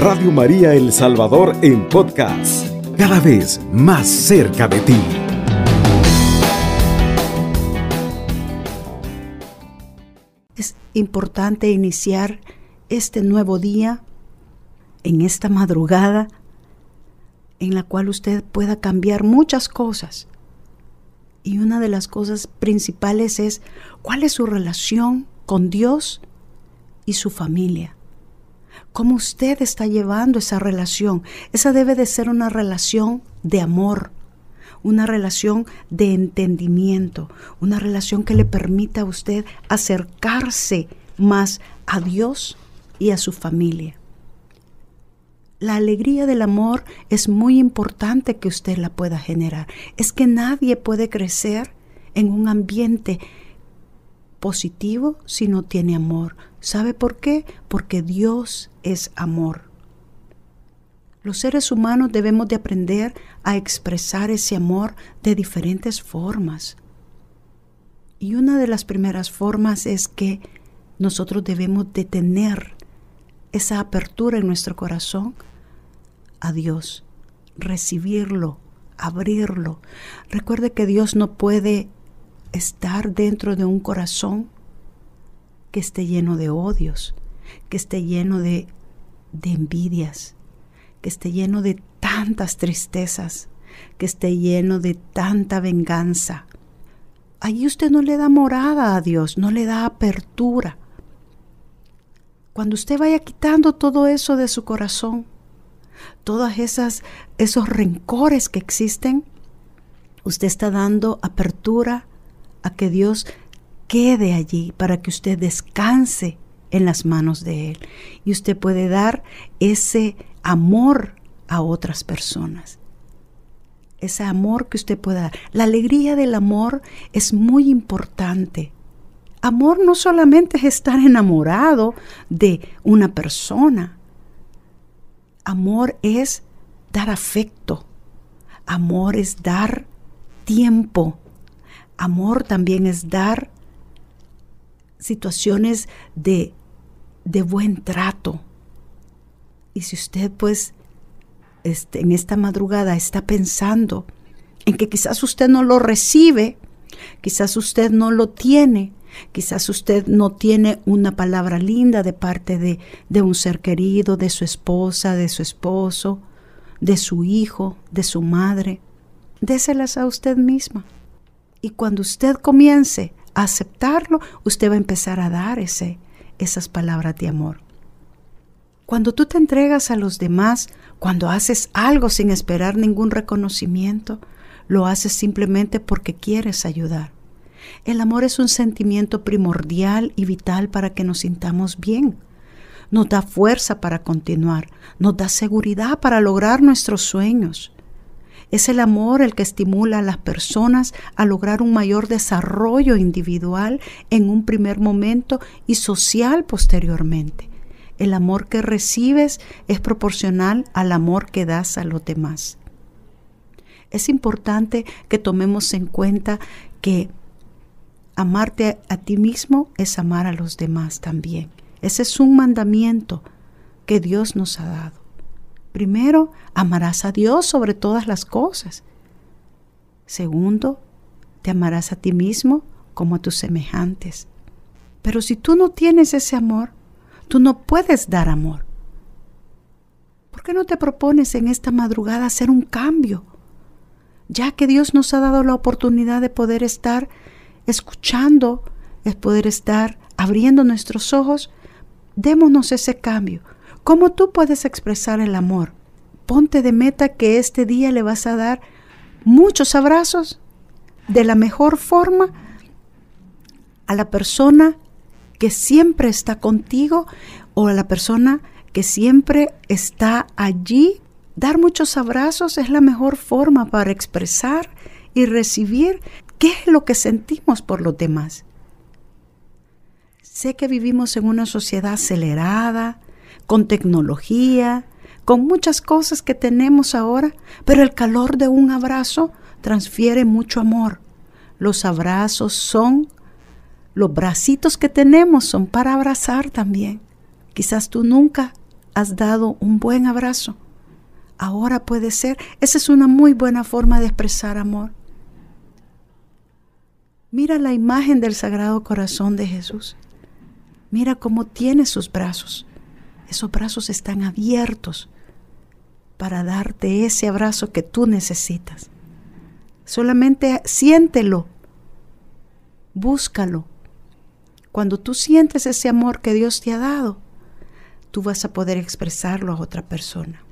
Radio María El Salvador en podcast, cada vez más cerca de ti. Es importante iniciar este nuevo día, en esta madrugada, en la cual usted pueda cambiar muchas cosas. Y una de las cosas principales es cuál es su relación con Dios y su familia. ¿Cómo usted está llevando esa relación? Esa debe de ser una relación de amor, una relación de entendimiento, una relación que le permita a usted acercarse más a Dios y a su familia. La alegría del amor es muy importante que usted la pueda generar. Es que nadie puede crecer en un ambiente positivo si no tiene amor. ¿Sabe por qué? Porque Dios es amor. Los seres humanos debemos de aprender a expresar ese amor de diferentes formas. Y una de las primeras formas es que nosotros debemos de tener esa apertura en nuestro corazón a Dios, recibirlo, abrirlo. Recuerde que Dios no puede estar dentro de un corazón que esté lleno de odios, que esté lleno de, de envidias, que esté lleno de tantas tristezas, que esté lleno de tanta venganza. Allí usted no le da morada a Dios, no le da apertura. Cuando usted vaya quitando todo eso de su corazón, todas esas esos rencores que existen, usted está dando apertura a que Dios quede allí para que usted descanse en las manos de Él. Y usted puede dar ese amor a otras personas. Ese amor que usted pueda dar. La alegría del amor es muy importante. Amor no solamente es estar enamorado de una persona. Amor es dar afecto. Amor es dar tiempo. Amor también es dar situaciones de, de buen trato. Y si usted pues este, en esta madrugada está pensando en que quizás usted no lo recibe, quizás usted no lo tiene, quizás usted no tiene una palabra linda de parte de, de un ser querido, de su esposa, de su esposo, de su hijo, de su madre, déselas a usted misma. Y cuando usted comience aceptarlo, usted va a empezar a dar ese, esas palabras de amor. Cuando tú te entregas a los demás, cuando haces algo sin esperar ningún reconocimiento, lo haces simplemente porque quieres ayudar. El amor es un sentimiento primordial y vital para que nos sintamos bien. Nos da fuerza para continuar, nos da seguridad para lograr nuestros sueños. Es el amor el que estimula a las personas a lograr un mayor desarrollo individual en un primer momento y social posteriormente. El amor que recibes es proporcional al amor que das a los demás. Es importante que tomemos en cuenta que amarte a, ti mismo es amar a los demás también. Ese es un mandamiento que Dios nos ha dado. Primero, amarás a Dios sobre todas las cosas. Segundo, te amarás a ti mismo como a tus semejantes. Pero si tú no tienes ese amor, tú no puedes dar amor. ¿Por qué no te propones en esta madrugada hacer un cambio? Ya que Dios nos ha dado la oportunidad de poder estar escuchando, es poder estar abriendo nuestros ojos, démonos ese cambio. ¿Cómo tú puedes expresar el amor? Ponte de meta que este día le vas a dar muchos abrazos de la mejor forma a la persona que siempre está contigo o a la persona que siempre está allí. Dar muchos abrazos es la mejor forma para expresar y recibir qué es lo que sentimos por los demás. Sé que vivimos en una sociedad acelerada, con tecnología, con muchas cosas que tenemos ahora, pero el calor de un abrazo transfiere mucho amor. Los abrazos son, los bracitos que tenemos son para abrazar también. Quizás tú nunca has dado un buen abrazo. Ahora puede ser. Esa es una muy buena forma de expresar amor. Mira la imagen del Sagrado Corazón de Jesús. Mira cómo tiene sus brazos. Esos brazos están abiertos para darte ese abrazo que tú necesitas. Solamente siéntelo, búscalo. Cuando tú sientes ese amor que Dios te ha dado, tú vas a poder expresarlo a otra persona.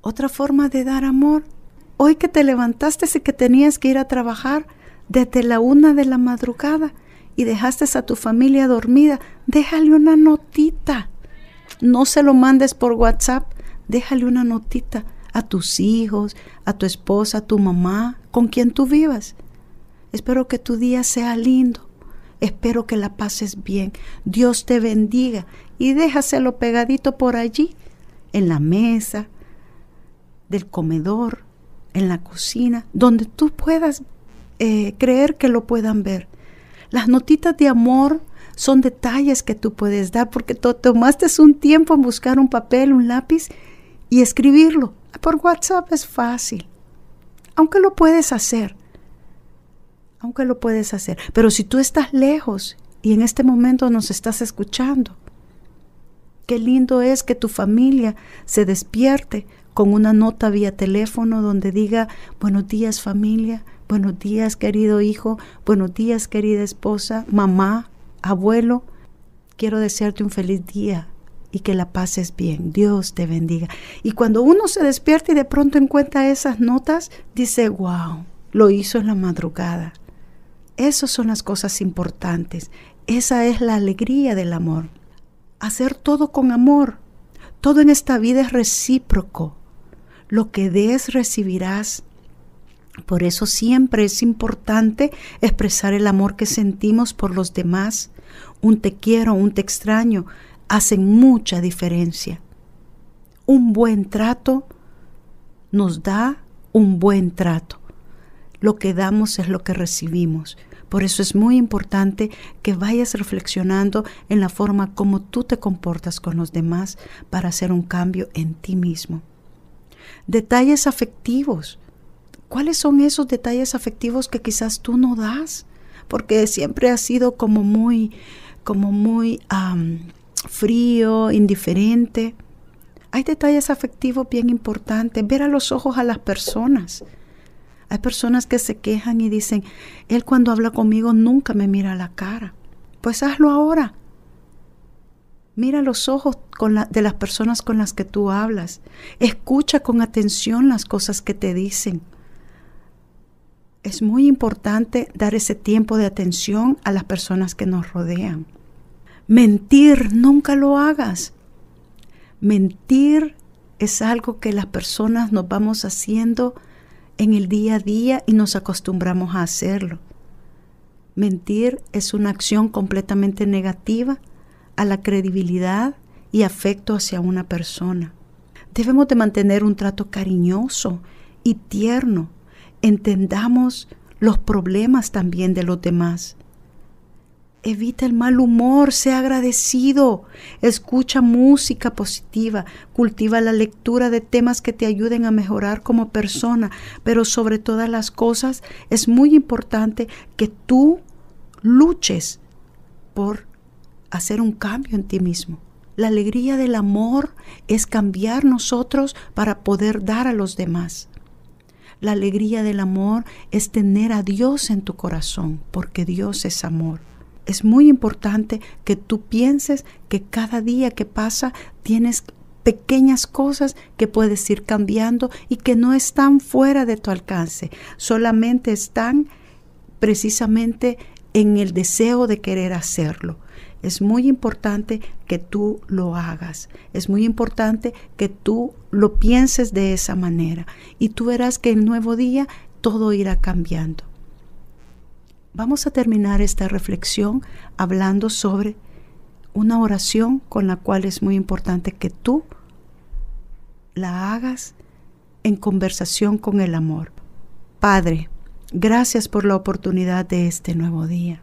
Otra forma de dar amor, hoy que te levantaste y que tenías que ir a trabajar desde la una de la madrugada y dejaste a tu familia dormida, déjale una notita no se lo mandes por WhatsApp, déjale una notita a tus hijos, a tu esposa, a tu mamá, con quien tú vivas. Espero que tu día sea lindo. Espero que la pases bien. Dios te bendiga y déjaselo pegadito por allí, en la mesa, del comedor, en la cocina, donde tú puedas eh, creer que lo puedan ver. Las notitas de amor son detalles que tú puedes dar porque tomaste un tiempo en buscar un papel, un lápiz y escribirlo. Por WhatsApp es fácil, aunque lo puedes hacer, aunque lo puedes hacer. Pero si tú estás lejos y en este momento nos estás escuchando, qué lindo es que tu familia se despierte con una nota vía teléfono donde diga buenos días familia, buenos días querido hijo, buenos días querida esposa, mamá, abuelo, quiero desearte un feliz día y que la pases bien. Dios te bendiga. Y cuando uno se despierta y de pronto encuentra esas notas, dice, wow, lo hizo en la madrugada. Esas son las cosas importantes. Esa es la alegría del amor. Hacer todo con amor. Todo en esta vida es recíproco. Lo que des recibirás. Por eso siempre es importante expresar el amor que sentimos por los demás. Un te quiero, un te extraño, hacen mucha diferencia. Un buen trato nos da un buen trato. Lo que damos es lo que recibimos. Por eso es muy importante que vayas reflexionando en la forma como tú te comportas con los demás para hacer un cambio en ti mismo. Detalles afectivos ¿Cuáles son esos detalles afectivos que quizás tú no das? Porque siempre has sido como muy, como muy frío, indiferente. Hay detalles afectivos bien importantes. Ver a los ojos a las personas. Hay personas que se quejan y dicen, él cuando habla conmigo nunca me mira la cara. Pues hazlo ahora. Mira los ojos de las personas con las que tú hablas. Escucha con atención las cosas que te dicen es muy importante dar ese tiempo de atención a las personas que nos rodean. Mentir, nunca lo hagas. Mentir es algo que las personas nos vamos haciendo en el día a día y nos acostumbramos a hacerlo. Mentir es una acción completamente negativa a la credibilidad y afecto hacia una persona. Debemos de mantener un trato cariñoso y tierno entendamos los problemas también de los demás. Evita el mal humor, sea agradecido, escucha música positiva, cultiva la lectura de temas que te ayuden a mejorar como persona, pero sobre todas las cosas es muy importante que tú luches por hacer un cambio en ti mismo. La alegría del amor es cambiar nosotros para poder dar a los demás. La alegría del amor es tener a Dios en tu corazón, porque Dios es amor. Es muy importante que tú pienses que cada día que pasa tienes pequeñas cosas que puedes ir cambiando y que no están fuera de tu alcance, solamente están precisamente en el deseo de querer hacerlo. Es muy importante que tú lo hagas. Es muy importante que tú lo pienses de esa manera. Y tú verás que el nuevo día todo irá cambiando. Vamos a terminar esta reflexión hablando sobre una oración con la cual es muy importante que tú la hagas en conversación con el amor. Padre, gracias por la oportunidad de este nuevo día.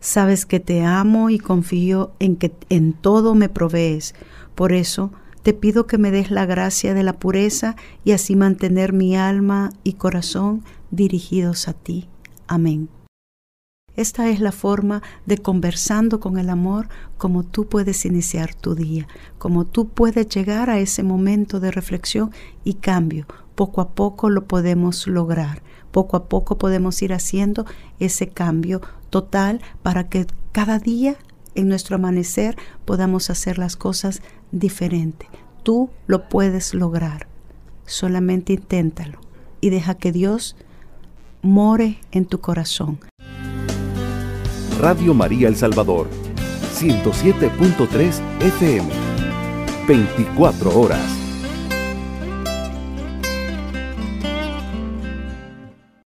Sabes que te amo y confío en que en todo me provees. Por eso Te pido que me des la gracia de la pureza y así mantener mi alma y corazón dirigidos a ti. Amén. Esta es la forma de conversando con el amor como tú puedes iniciar tu día, como tú puedes llegar a ese momento de reflexión y cambio. Poco a poco lo podemos lograr. Poco a poco podemos ir haciendo ese cambio total para que cada día en nuestro amanecer podamos hacer las cosas diferentes. Tú lo puedes lograr. Solamente inténtalo y deja que Dios more en tu corazón. Radio María El Salvador, 107.3 FM, 24 horas.